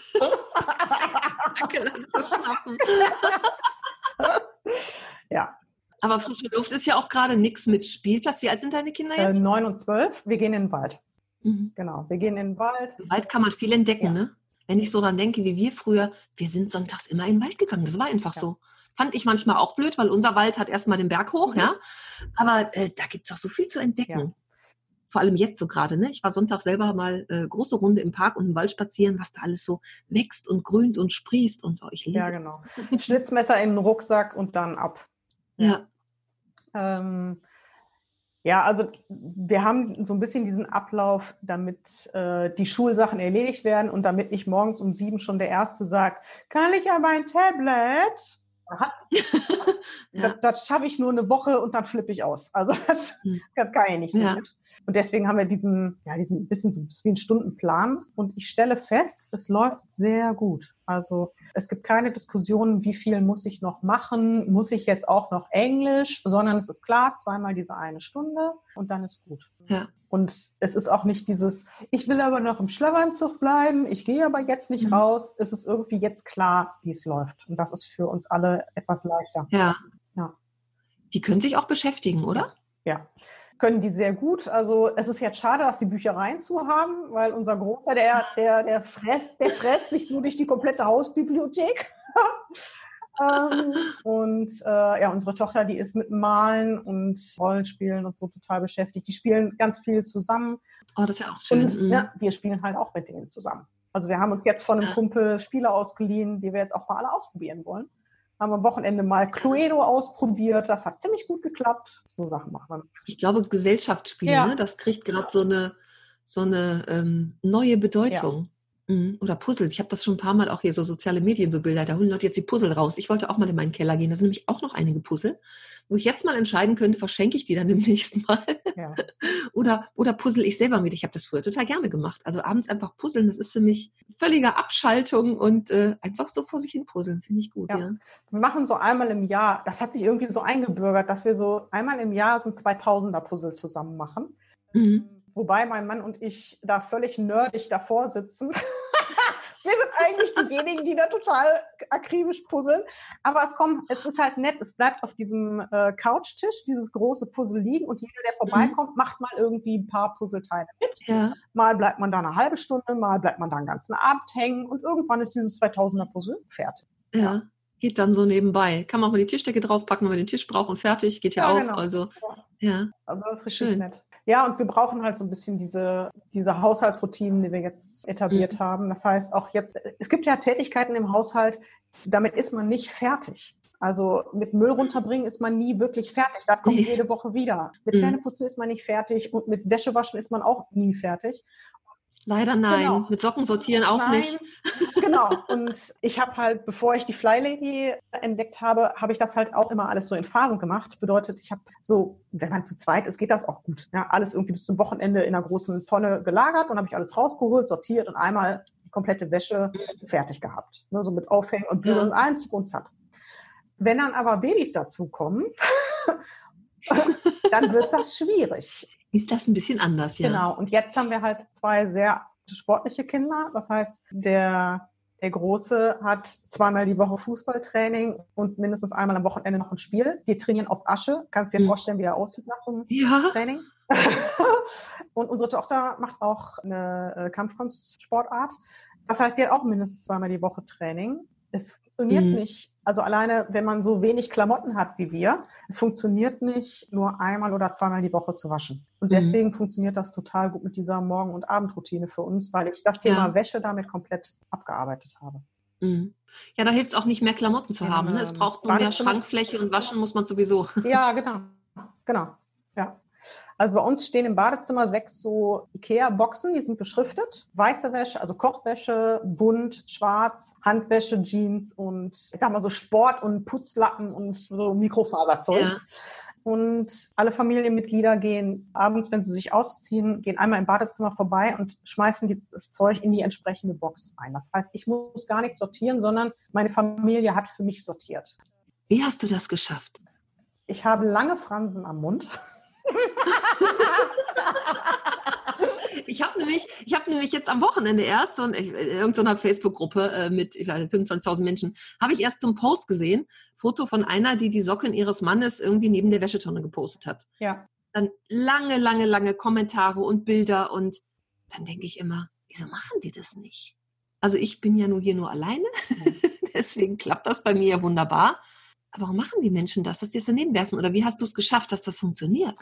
Dackel anzuschnappen. ja. Aber frische Luft ist ja auch gerade nichts mit Spielplatz. Wie alt sind deine Kinder Äh, jetzt? neun und zwölf, wir gehen in den Wald. Mhm. Genau. Wir gehen in den Wald. Im Wald kann man viel entdecken, Ja. ne? Wenn ich so dran denke, wie wir früher, wir sind sonntags immer in den Wald gegangen. Das war einfach Ja. so. Fand ich manchmal auch blöd, weil unser Wald hat erstmal den Berg hoch, Mhm. ja. Aber äh, da gibt's doch so viel zu entdecken. Ja. Vor allem jetzt so gerade, ne? Ich war Sonntag selber mal äh, große Runde im Park und im Wald spazieren, was da alles so wächst und grünt und sprießt und oh, ich liebe Ja, genau. Schnitzmesser in den Rucksack und dann ab. Ja. Ähm, ja, also wir haben so ein bisschen diesen Ablauf, damit äh, die Schulsachen erledigt werden und damit nicht morgens um sieben schon der Erste sagt, kann ich aber ein Tablet? Ja. Das, das schaffe ich nur eine Woche und dann flippe ich aus. Also das, Hm. das kann ich nicht so Ja. gut. Und deswegen haben wir diesen, ja, diesen bisschen so wie einen Stundenplan. Und ich stelle fest, es läuft sehr gut. Also es gibt keine Diskussionen, wie viel muss ich noch machen, muss ich jetzt auch noch Englisch, sondern es ist klar, zweimal diese eine Stunde und dann ist gut. Ja. Und es ist auch nicht dieses, ich will aber noch im Schlafanzug bleiben, ich gehe aber jetzt nicht Mhm. raus. Es ist irgendwie jetzt klar, wie es läuft. Und das ist für uns alle etwas leichter. Ja. Ja. Die können sich auch beschäftigen, oder? Ja, können die sehr gut. Also es ist jetzt schade, dass die Büchereien zu haben, weil unser Großer, der, der, der fresst, der fresst sich so durch die komplette Hausbibliothek. ähm, und äh, ja, unsere Tochter, die ist mit Malen und Rollenspielen und so total beschäftigt. Die spielen ganz viel zusammen. Oh, das ist ja auch schön. Und Mhm. ja, wir spielen halt auch mit denen zusammen. Also wir haben uns jetzt von einem. Kumpel Spiele ausgeliehen, die wir jetzt auch mal alle ausprobieren wollen. Haben am Wochenende mal Cluedo ausprobiert. Das hat ziemlich gut geklappt. So Sachen machen wir. Ich glaube, Gesellschaftsspiele, Ja. ne, das kriegt gerade so eine, so eine ähm, neue Bedeutung. Mhm. Oder Puzzles. Ich habe das schon ein paar Mal auch hier, so soziale Medien, so Bilder. Da holen Leute jetzt die Puzzle raus. Ich wollte auch mal in meinen Keller gehen. Da sind nämlich auch noch einige Puzzle, wo ich jetzt mal entscheiden könnte, verschenke ich die dann im nächsten Mal. Ja. oder, oder puzzle ich selber mit. Ich habe das früher total gerne gemacht. Also abends einfach puzzeln, das ist für mich völlige Abschaltung und äh, einfach so vor sich hin puzzeln. Finde ich gut, Ja. ja. Wir machen so einmal im Jahr, das hat sich irgendwie so eingebürgert, dass wir so einmal im Jahr so ein 2000er Puzzle zusammen machen. Mhm. Wobei mein Mann und ich da völlig nerdig davor sitzen. Wir sind eigentlich diejenigen, die da total akribisch puzzeln. Aber es kommt, es ist halt nett. Es bleibt auf diesem äh, Couchtisch, dieses große Puzzle liegen und jeder, der vorbeikommt, mhm. macht mal irgendwie ein paar Puzzleteile mit. Ja. Mal bleibt man da eine halbe Stunde, mal bleibt man da einen ganzen Abend hängen und irgendwann ist dieses 2000er Puzzle fertig. ja. ja geht dann so nebenbei. Kann man auch mal die Tischdecke draufpacken, wenn man den Tisch braucht und fertig, geht ja, ja auch. Genau. Also, ja. Also das ist richtig Schön. nett. Ja, und wir brauchen halt so ein bisschen diese, diese Haushaltsroutinen, die wir jetzt etabliert mhm. haben. Das heißt, auch jetzt, es gibt ja Tätigkeiten im Haushalt, damit ist man nicht fertig. Also mit Müll runterbringen ist man nie wirklich fertig. Das kommt jede Woche wieder. Mit mhm. Zähneputzen ist man nicht fertig und mit Wäschewaschen ist man auch nie fertig. Leider nein. Genau. Mit Socken sortieren auch nein. nicht. Genau. Und ich habe halt, bevor ich die Fly Lady entdeckt habe, habe ich das halt auch immer alles so in Phasen gemacht. Bedeutet, ich habe so, wenn man zu zweit ist, geht das auch gut. Ja, alles irgendwie bis zum Wochenende in einer großen Tonne gelagert und habe ich alles rausgeholt, sortiert und einmal die komplette Wäsche fertig gehabt. Ne, so mit Aufhängen und Bügeln, ja. eins und zack. Wenn dann aber Babys dazukommen, dann wird das schwierig ist das ein bisschen anders, ja. Genau. Und jetzt haben wir halt zwei sehr sportliche Kinder. Das heißt, der, der Große hat zweimal die Woche Fußballtraining und mindestens einmal am Wochenende noch ein Spiel. Die trainieren auf Asche. Kannst dir mhm. vorstellen, wie er aussieht nach so einem ja. Training. und unsere Tochter macht auch eine äh, Kampfkunstsportart. Das heißt, die hat auch mindestens zweimal die Woche Training. Es funktioniert mhm. nicht also alleine, wenn man so wenig Klamotten hat wie wir, es funktioniert nicht, nur einmal oder zweimal die Woche zu waschen. Und mhm. deswegen mhm. funktioniert das total gut mit dieser Morgen- und Abendroutine für uns, weil ich das Thema ja. Wäsche damit komplett abgearbeitet habe. Mhm. Ja, da hilft es auch nicht mehr Klamotten zu haben. Ne? Es braucht nur mehr Schrankfläche und waschen muss man sowieso. Ja, genau. Genau. Ja. Also bei uns stehen im Badezimmer sechs so Ikea-Boxen, die sind beschriftet. Weiße Wäsche, also Kochwäsche, bunt, schwarz, Handwäsche, Jeans und ich sag mal so Sport und Putzlappen und so Mikrofaserzeug. Ja. Und alle Familienmitglieder gehen abends, wenn sie sich ausziehen, gehen einmal im Badezimmer vorbei und schmeißen das Zeug in die entsprechende Box ein. Das heißt, ich muss gar nichts sortieren, sondern meine Familie hat für mich sortiert. Wie hast du das geschafft? Ich habe lange Fransen am Mund. ich habe nämlich, ich habe nämlich jetzt am Wochenende erst so in irgendeiner Facebook-Gruppe äh, mit 25.000 Menschen, habe ich erst so einen Post gesehen, Foto von einer, die die Socken ihres Mannes irgendwie neben der Wäschetonne gepostet hat. Ja. Dann lange, lange, lange Kommentare und Bilder und dann denke ich immer, wieso machen die das nicht? Also ich bin ja nur hier nur alleine, deswegen klappt das bei mir ja wunderbar. Warum machen die Menschen das, dass die es daneben werfen? Oder wie hast du es geschafft, dass das funktioniert?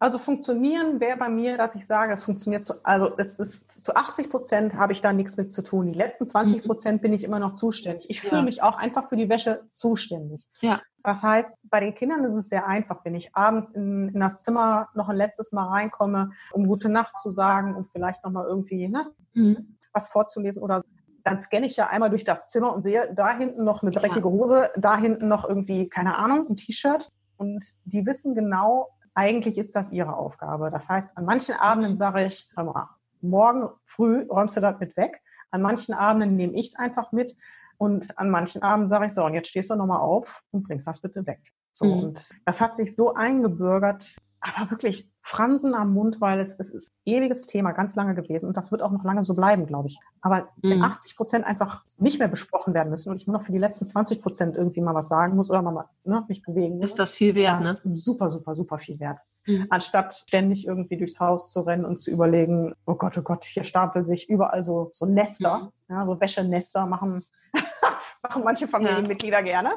Also funktionieren wäre bei mir, dass ich sage, es funktioniert zu, also es ist zu 80 Prozent habe ich da nichts mit zu tun. Die letzten 20 Prozent bin ich immer noch zuständig. Ich fühle ja. mich auch einfach für die Wäsche zuständig. Ja. Das heißt, bei den Kindern ist es sehr einfach, wenn ich abends in, in das Zimmer noch ein letztes Mal reinkomme, um gute Nacht zu sagen und vielleicht nochmal irgendwie ne, mhm. was vorzulesen oder dann scanne ich ja einmal durch das Zimmer und sehe da hinten noch eine dreckige Hose, da hinten noch irgendwie, keine Ahnung, ein T-Shirt. Und die wissen genau, eigentlich ist das ihre Aufgabe. Das heißt, an manchen Abenden sage ich, hör mal, morgen früh räumst du das mit weg. An manchen Abenden nehme ich es einfach mit. Und an manchen Abenden sage ich so, und jetzt stehst du nochmal auf und bringst das bitte weg. So, mhm. und das hat sich so eingebürgert, aber wirklich Fransen am Mund, weil es, es ist ewiges Thema, ganz lange gewesen und das wird auch noch lange so bleiben, glaube ich. Aber wenn 80 mhm. Prozent einfach nicht mehr besprochen werden müssen und ich nur noch für die letzten 20 Prozent irgendwie mal was sagen muss oder mal ne, mich bewegen muss, ist das viel wert, ne? Super, super, super viel wert. Mhm. Anstatt ständig irgendwie durchs Haus zu rennen und zu überlegen, oh Gott, oh Gott, hier stapeln sich überall so, so Nester, mhm. ja, so Wäschenester machen, machen manche Familienmitglieder ja. gerne.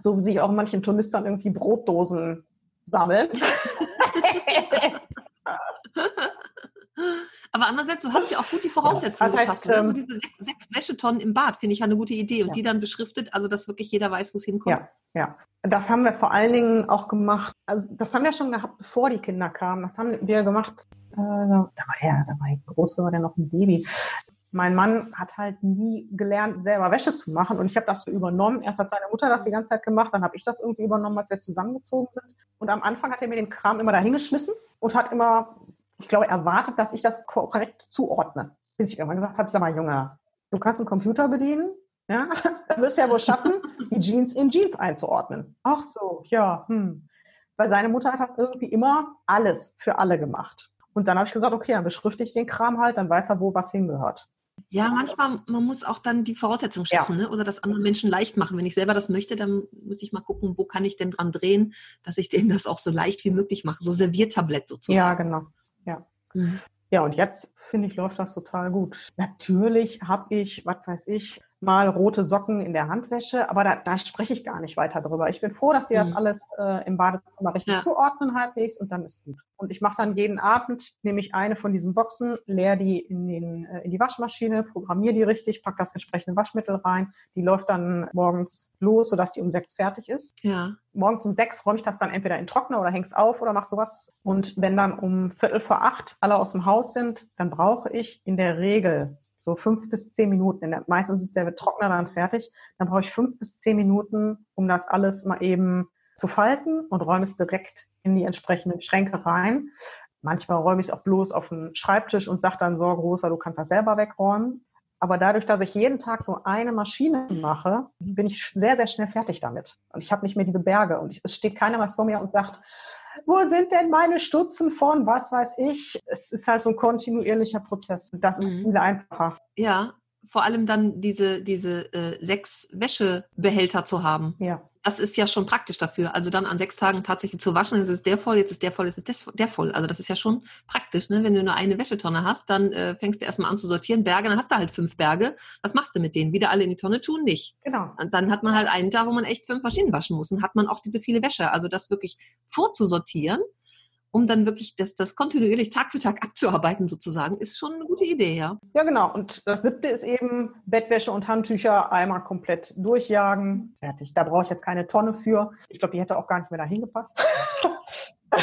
So wie sich auch manchen Touristen irgendwie Brotdosen sammeln. Aber andererseits, du hast ja auch gut die Voraussetzungen ja, geschaffen. Also diese sechs, Wäschetonnen im Bad finde ich ja eine gute Idee und ja. die dann beschriftet, also dass wirklich jeder weiß, wo es hinkommt. Ja, ja. Das haben wir vor allen Dingen auch gemacht. Also das haben wir schon gehabt, bevor die Kinder kamen. Das haben wir gemacht. Äh, da war der, da war der Große, war der noch ein Baby mein Mann hat halt nie gelernt, selber Wäsche zu machen. Und ich habe das so übernommen. Erst hat seine Mutter das die ganze Zeit gemacht, dann habe ich das irgendwie übernommen, als wir zusammengezogen sind. Und am Anfang hat er mir den Kram immer dahingeschmissen und hat immer, ich glaube, erwartet, dass ich das korrekt zuordne. Bis ich irgendwann gesagt habe, sag mal, Junge, du kannst einen Computer bedienen, ja, wirst ja wohl schaffen, die Jeans in Jeans einzuordnen. Ach so, ja, hm. Weil seine Mutter hat das irgendwie immer alles für alle gemacht. Und dann habe ich gesagt, okay, dann beschrifte ich den Kram halt, dann weiß er, wo was hingehört. Ja, manchmal, man muss auch dann die Voraussetzungen schaffen, ja. ne? oder das anderen Menschen leicht machen. Wenn ich selber das möchte, dann muss ich mal gucken, wo kann ich denn dran drehen, dass ich denen das auch so leicht wie möglich mache. So Serviertablett sozusagen. Ja, genau. Ja. Mhm. Ja, und jetzt finde ich, läuft das total gut. Natürlich habe ich, was weiß ich, mal rote Socken in der Handwäsche, aber da, da spreche ich gar nicht weiter drüber. Ich bin froh, dass sie das mhm. alles äh, im Badezimmer richtig ja. zuordnen halbwegs und dann ist gut. Und ich mache dann jeden Abend, nehme ich eine von diesen Boxen, leer die in, den, äh, in die Waschmaschine, programmiere die richtig, pack das entsprechende Waschmittel rein. Die läuft dann morgens los, sodass die um sechs fertig ist. Ja. Morgens um sechs räume ich das dann entweder in Trockner oder häng's auf oder mach sowas. Und wenn dann um Viertel vor acht alle aus dem Haus sind, dann brauche ich in der Regel so fünf bis zehn Minuten. Der, meistens ist der Trockner dann fertig. Dann brauche ich fünf bis zehn Minuten, um das alles mal eben zu falten und räume es direkt in die entsprechenden Schränke rein. Manchmal räume ich es auch bloß auf den Schreibtisch und sage dann so, großer, du kannst das selber wegräumen. Aber dadurch, dass ich jeden Tag nur eine Maschine mache, bin ich sehr, sehr schnell fertig damit. Und ich habe nicht mehr diese Berge. Und es steht keiner mal vor mir und sagt, wo sind denn meine Stutzen von, was weiß ich. Es ist halt so ein kontinuierlicher Prozess. Das ist mhm. viel einfacher. Ja, vor allem dann diese, diese äh, sechs Wäschebehälter zu haben. Ja. Das ist ja schon praktisch dafür. Also dann an sechs Tagen tatsächlich zu waschen, jetzt ist der voll, jetzt ist der voll, jetzt ist der voll. Also das ist ja schon praktisch. Ne? Wenn du nur eine Wäschetonne hast, dann äh, fängst du erstmal an zu sortieren. Berge, dann hast du halt fünf Berge. Was machst du mit denen? Wieder alle in die Tonne tun? Nicht. Genau. Und dann hat man halt einen Tag, wo man echt fünf Maschinen waschen muss. Und hat man auch diese viele Wäsche. Also das wirklich vorzusortieren um dann wirklich das, das kontinuierlich Tag für Tag abzuarbeiten sozusagen, ist schon eine gute Idee, ja. Ja, genau. Und das siebte ist eben Bettwäsche und Handtücher einmal komplett durchjagen. Fertig. Da brauche ich jetzt keine Tonne für. Ich glaube, die hätte auch gar nicht mehr dahin gepasst.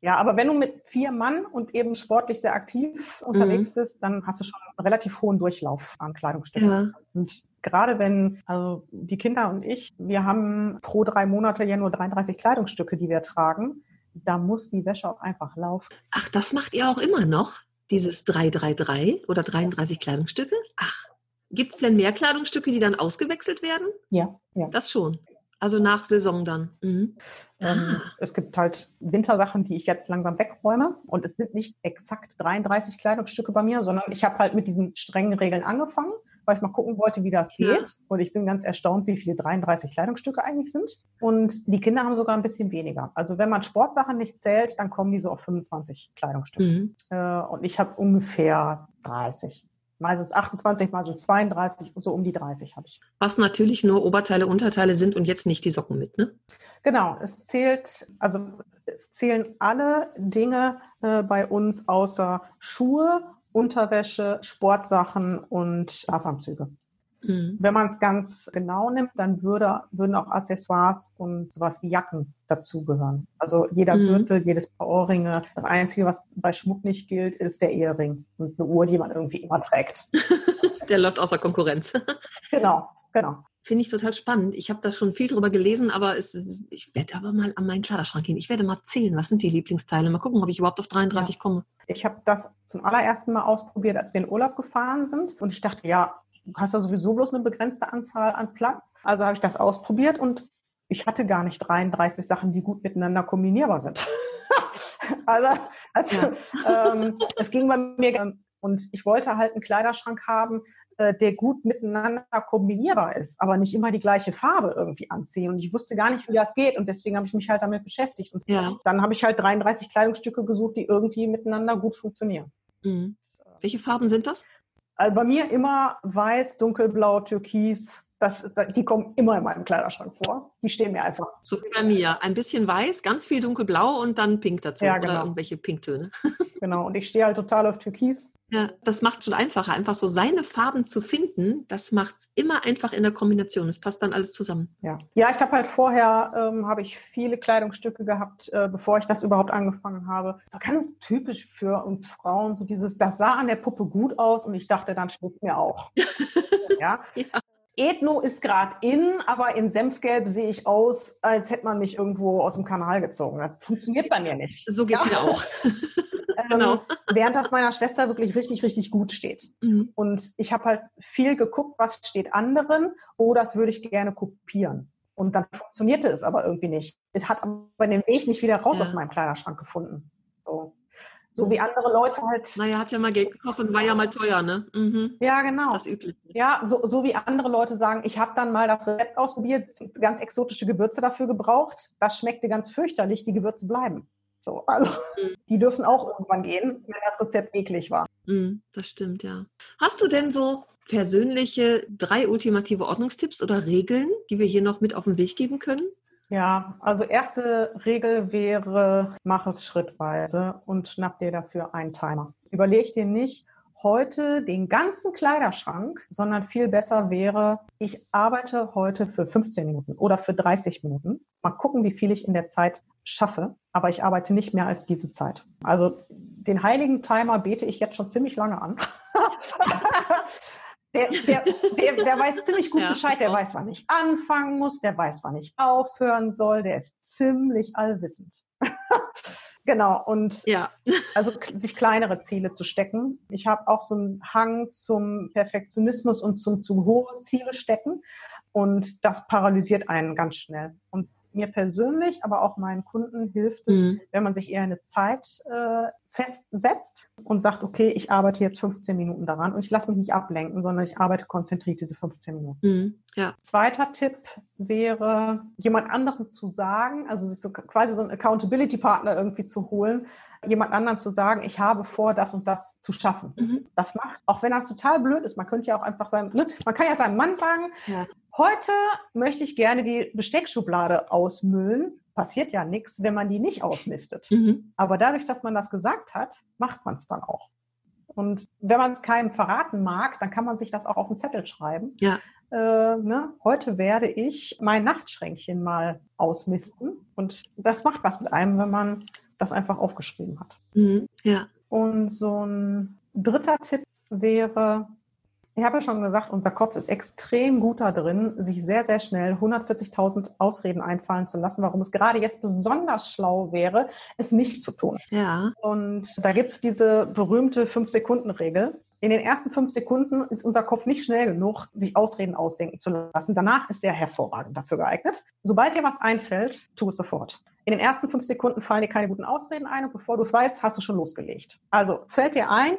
ja, aber wenn du mit vier Mann und eben sportlich sehr aktiv unterwegs mhm. bist, dann hast du schon einen relativ hohen Durchlauf an Kleidungsstücken. Ja. Und gerade wenn, also die Kinder und ich, wir haben pro drei Monate ja nur 33 Kleidungsstücke, die wir tragen da muss die Wäsche auch einfach laufen. Ach, das macht ihr auch immer noch? Dieses 333 oder 33 Kleidungsstücke? Ach, gibt es denn mehr Kleidungsstücke, die dann ausgewechselt werden? Ja, ja. Das schon. Also nach Saison dann. Mhm. Ähm, ah. Es gibt halt Wintersachen, die ich jetzt langsam wegräume. Und es sind nicht exakt 33 Kleidungsstücke bei mir, sondern ich habe halt mit diesen strengen Regeln angefangen weil ich mal gucken wollte, wie das geht. Ja. Und ich bin ganz erstaunt, wie viele 33 Kleidungsstücke eigentlich sind. Und die Kinder haben sogar ein bisschen weniger. Also wenn man Sportsachen nicht zählt, dann kommen die so auf 25 Kleidungsstücke. Mhm. Äh, und ich habe ungefähr 30. Mal sind es 28, mal sind es 32, so um die 30 habe ich. Was natürlich nur Oberteile, Unterteile sind und jetzt nicht die Socken mit, ne? Genau, es zählt, also es zählen alle Dinge äh, bei uns außer Schuhe Unterwäsche, Sportsachen und Schlafanzüge. Mhm. Wenn man es ganz genau nimmt, dann würde, würden auch Accessoires und sowas wie Jacken dazugehören. Also jeder mhm. Gürtel, jedes Paar Ohrringe. Das Einzige, was bei Schmuck nicht gilt, ist der Ehering und eine Uhr, die man irgendwie immer trägt. der läuft außer Konkurrenz. genau, genau. Finde ich total spannend. Ich habe da schon viel drüber gelesen, aber es, ich werde aber mal an meinen Kleiderschrank gehen. Ich werde mal zählen, was sind die Lieblingsteile. Mal gucken, ob ich überhaupt auf 33 ja. komme. Ich habe das zum allerersten Mal ausprobiert, als wir in Urlaub gefahren sind. Und ich dachte, ja, du hast ja sowieso bloß eine begrenzte Anzahl an Platz. Also habe ich das ausprobiert und ich hatte gar nicht 33 Sachen, die gut miteinander kombinierbar sind. also, also ja. ähm, es ging bei mir und ich wollte halt einen Kleiderschrank haben, der gut miteinander kombinierbar ist, aber nicht immer die gleiche Farbe irgendwie anziehen. Und ich wusste gar nicht, wie das geht. Und deswegen habe ich mich halt damit beschäftigt. Und ja. dann habe ich halt 33 Kleidungsstücke gesucht, die irgendwie miteinander gut funktionieren. Mhm. Welche Farben sind das? Also bei mir immer weiß, dunkelblau, türkis, das, die kommen immer in meinem Kleiderschrank vor. Die stehen mir einfach. So wie bei mir. Ein bisschen weiß, ganz viel dunkelblau und dann pink dazu. Ja, genau. Oder irgendwelche Pinktöne. genau. Und ich stehe halt total auf Türkis. Ja, das macht schon einfacher. Einfach so seine Farben zu finden, das macht es immer einfach in der Kombination. Es passt dann alles zusammen. Ja, ja ich habe halt vorher, ähm, habe ich viele Kleidungsstücke gehabt, äh, bevor ich das überhaupt angefangen habe. So ganz typisch für uns Frauen, so dieses, das sah an der Puppe gut aus und ich dachte, dann steht mir auch. ja? ja. Ethno ist gerade in, aber in Senfgelb sehe ich aus, als hätte man mich irgendwo aus dem Kanal gezogen. Das funktioniert bei mir nicht. So geht's ja. mir auch. Ähm, genau. während das meiner Schwester wirklich richtig, richtig gut steht. Mhm. Und ich habe halt viel geguckt, was steht anderen, oh, das würde ich gerne kopieren. Und dann funktionierte es aber irgendwie nicht. Es hat aber den Weg nicht wieder raus ja. aus meinem Kleiderschrank gefunden. So. So wie andere Leute halt. Naja, hat ja mal Geld gekostet und war ja mal teuer, ne? Mhm. Ja, genau. Das Übliche. Ja, so, so wie andere Leute sagen, ich habe dann mal das Rezept ausprobiert, ganz exotische Gewürze dafür gebraucht. Das schmeckte ganz fürchterlich, die Gewürze bleiben. So, also Mhm. die dürfen auch irgendwann gehen, wenn das Rezept eklig war. Mhm, das stimmt, ja. Hast du denn so persönliche drei ultimative Ordnungstipps oder Regeln, die wir hier noch mit auf den Weg geben können? Ja, also erste Regel wäre, mach es schrittweise und schnapp dir dafür einen Timer. Überleg dir nicht heute den ganzen Kleiderschrank, sondern viel besser wäre, ich arbeite heute für 15 Minuten oder für 30 Minuten. Mal gucken, wie viel ich in der Zeit schaffe, aber ich arbeite nicht mehr als diese Zeit. Also den heiligen Timer bete ich jetzt schon ziemlich lange an. Der, der, der, der weiß ziemlich gut Ja, Bescheid, der auch. weiß, wann ich anfangen muss, der weiß, wann ich aufhören soll, der ist ziemlich allwissend. genau, und Ja. also sich kleinere Ziele zu stecken. Ich habe auch so einen Hang zum Perfektionismus und zum zu hohe Ziele stecken und das paralysiert einen ganz schnell. Und mir persönlich, aber auch meinen Kunden hilft es, Mhm. wenn man sich eher eine Zeit äh, festsetzt und sagt, okay, ich arbeite jetzt 15 Minuten daran und ich lasse mich nicht ablenken, sondern ich arbeite konzentriert diese 15 Minuten. Mhm. Ja. Zweiter Tipp wäre, jemand anderem zu sagen, also sich so quasi so einen Accountability-Partner irgendwie zu holen, jemand anderem zu sagen, ich habe vor, das und das zu schaffen. Mhm. Das macht, auch wenn das total blöd ist, man könnte ja auch einfach sein, ne? man kann ja seinem Mann sagen, Ja. Heute möchte ich gerne die Besteckschublade ausmüllen. Passiert ja nichts, wenn man die nicht ausmistet. Mhm. Aber dadurch, dass man das gesagt hat, macht man es dann auch. Und wenn man es keinem verraten mag, dann kann man sich das auch auf den Zettel schreiben. Ja. Äh, ne? Heute werde ich mein Nachtschränkchen mal ausmisten. Und das macht was mit einem, wenn man das einfach aufgeschrieben hat. Mhm. Ja. Und so ein dritter Tipp wäre, ich habe ja schon gesagt, unser Kopf ist extrem gut da drin, sich sehr, sehr schnell 140.000 Ausreden einfallen zu lassen, warum es gerade jetzt besonders schlau wäre, es nicht zu tun. Ja. Und da gibt's diese berühmte Fünf-Sekunden-Regel. In den ersten fünf Sekunden ist unser Kopf nicht schnell genug, sich Ausreden ausdenken zu lassen. Danach ist er hervorragend dafür geeignet. Sobald dir was einfällt, tu es sofort. In den ersten fünf Sekunden fallen dir keine guten Ausreden ein und bevor du es weißt, hast du schon losgelegt. Also fällt dir ein,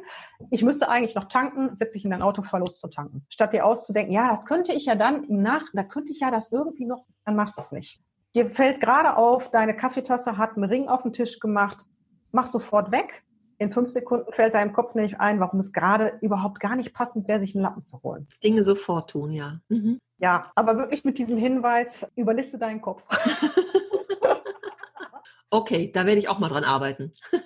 ich müsste eigentlich noch tanken, setz dich in dein Auto, fahr los zu tanken. Statt dir auszudenken, ja, das könnte ich ja dann im Nach, da könnte ich ja das irgendwie noch, dann machst du es nicht. Dir fällt gerade auf, deine Kaffeetasse hat einen Ring auf den Tisch gemacht, mach sofort weg. In fünf Sekunden fällt deinem Kopf nämlich ein, warum es gerade überhaupt gar nicht passend wäre, sich einen Lappen zu holen. Dinge sofort tun, ja. Mhm. Ja, aber wirklich mit diesem Hinweis, überliste deinen Kopf. Okay, da werde ich auch mal dran arbeiten.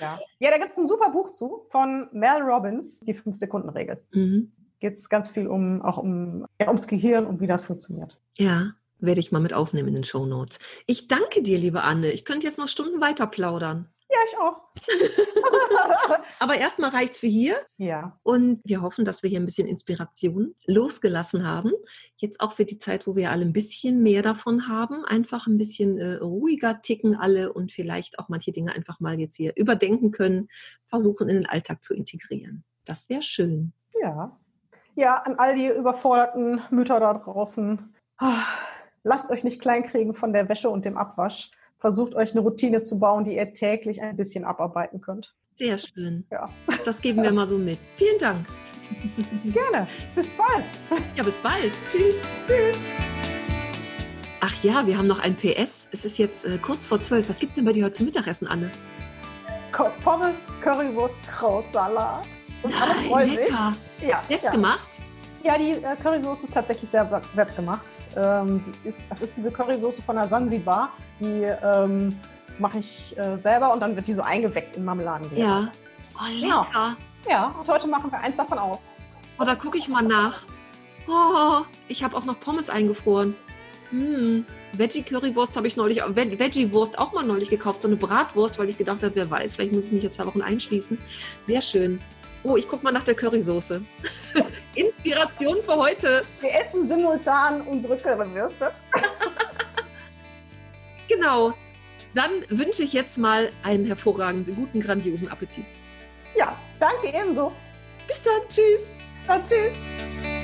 Ja, ja da gibt's ein super Buch zu von Mel Robbins, die Fünf-Sekunden-Regel. Mhm. Geht ganz viel um, auch um, ja, ums Gehirn und wie das funktioniert. Ja, werde ich mal mit aufnehmen in den Show Notes. Ich danke dir, liebe Anne. Ich könnte jetzt noch Stunden weiter plaudern. Ja, ich auch. Aber erstmal reicht's für hier. Ja, Und wir hoffen, dass wir hier ein bisschen Inspiration losgelassen haben. Jetzt auch für die Zeit, wo wir alle ein bisschen mehr davon haben. Einfach ein bisschen äh, ruhiger ticken alle und vielleicht auch manche Dinge einfach mal jetzt hier überdenken können, versuchen in den Alltag zu integrieren. Das wäre schön. ja. Ja, an all die überforderten Mütter da draußen. ah, Lasst euch nicht kleinkriegen von der Wäsche und dem Abwasch. Versucht euch eine Routine zu bauen, die ihr täglich ein bisschen abarbeiten könnt. Sehr schön. Ja, Das geben wir mal so mit. Vielen Dank. gerne. Bis bald. Ja, bis bald. Tschüss. Tschüss. Ach ja, wir haben noch ein PS. Es ist jetzt äh, kurz vor zwölf. Was gibt's denn bei dir heute zum Mittagessen, Anne? Pommes, Currywurst, Krautsalat. Und alle Nein, freuen sich. lecker. Ja, Selbst ja. gemacht? Ja, die äh, Currysoße ist tatsächlich sehr, selbst gemacht. Ähm, ist, das ist diese Currysoße von der Sansibar. Die ähm, mache ich äh, selber und dann wird die so eingeweckt in Marmeladengläser. Ja. Oh, lecker. Ja, und heute machen wir eins davon auf. Oh, da gucke ich mal nach. Oh, ich habe auch noch Pommes eingefroren. Hm. Veggie-Currywurst habe ich neulich, Ve- Veggie-Wurst auch mal neulich gekauft, so eine Bratwurst, weil ich gedacht habe, wer weiß, vielleicht muss ich mich jetzt zwei Wochen einschließen. Sehr schön. Oh, ich gucke mal nach der Currysoße. Inspiration für heute. Wir essen simultan unsere Currywürste. Genau. Dann wünsche ich jetzt mal einen hervorragenden, guten, grandiosen Appetit. Ja, danke ebenso. Bis dann. Tschüss. Ja, tschüss.